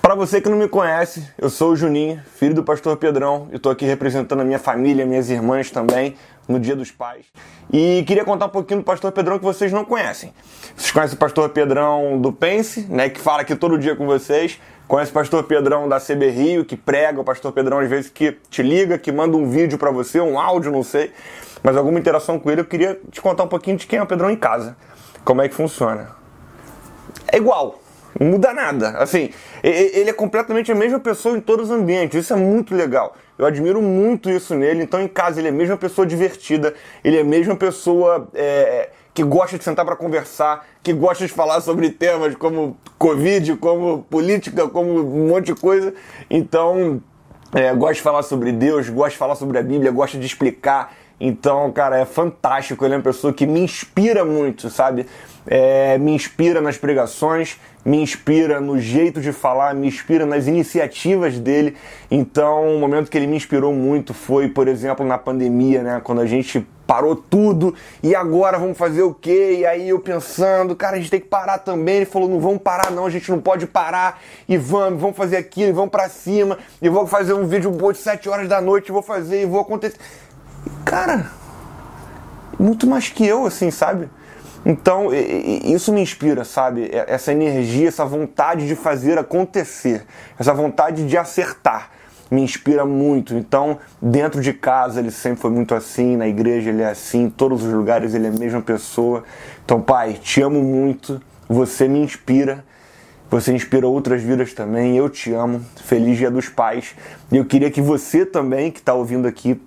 Para você que não me conhece, eu sou o Juninho, filho do pastor Pedrão, e estou aqui representando a minha família, minhas irmãs também, no Dia dos Pais. E queria contar um pouquinho do pastor Pedrão que vocês não conhecem. Vocês conhecem o pastor Pedrão do Pense, né, que fala aqui todo dia com vocês. Conhece o pastor Pedrão da CB Rio, que prega, o pastor Pedrão às vezes que te liga, que manda um vídeo para você, um áudio, não sei. Mas alguma interação com ele, eu queria te contar um pouquinho de quem é o Pedrão em casa. Como é que funciona. É igual, não muda nada. Assim, ele é completamente a mesma pessoa em todos os ambientes. Isso é muito legal. Eu admiro muito isso nele. Então, em casa, ele é a mesma pessoa divertida. Ele é a mesma pessoa é, que gosta de sentar para conversar, que gosta de falar sobre temas como Covid, como política, como um monte de coisa. Então, é, gosta de falar sobre Deus, gosta de falar sobre a Bíblia, gosta de explicar. Então, cara, é fantástico. Ele é uma pessoa que me inspira muito, sabe? É, me inspira nas pregações, me inspira no jeito de falar, me inspira nas iniciativas dele. Então, o momento que ele me inspirou muito foi, por exemplo, na pandemia, né? Quando a gente parou tudo e agora vamos fazer o quê? E aí eu pensando, cara, a gente tem que parar também. Ele falou, não vamos parar não, a gente não pode parar e vamos, vamos fazer aquilo, e vamos para cima. E vou fazer um vídeo de 7 horas da noite, vou fazer e vou acontecer. Cara, muito mais que eu, assim, sabe? Então, isso me inspira, sabe? Essa energia, essa vontade de fazer acontecer, essa vontade de acertar, me inspira muito. Então, dentro de casa ele sempre foi muito assim, na igreja ele é assim, em todos os lugares ele é a mesma pessoa. Então, pai, te amo muito, você me inspira. Você inspira outras vidas também. Eu te amo. Feliz Dia dos Pais. E eu queria que você também, que está ouvindo aqui,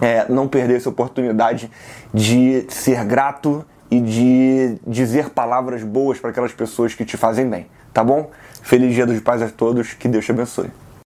é, não perder essa oportunidade de ser grato e de dizer palavras boas para aquelas pessoas que te fazem bem, tá bom? Feliz Dia dos Pais a todos, que Deus te abençoe.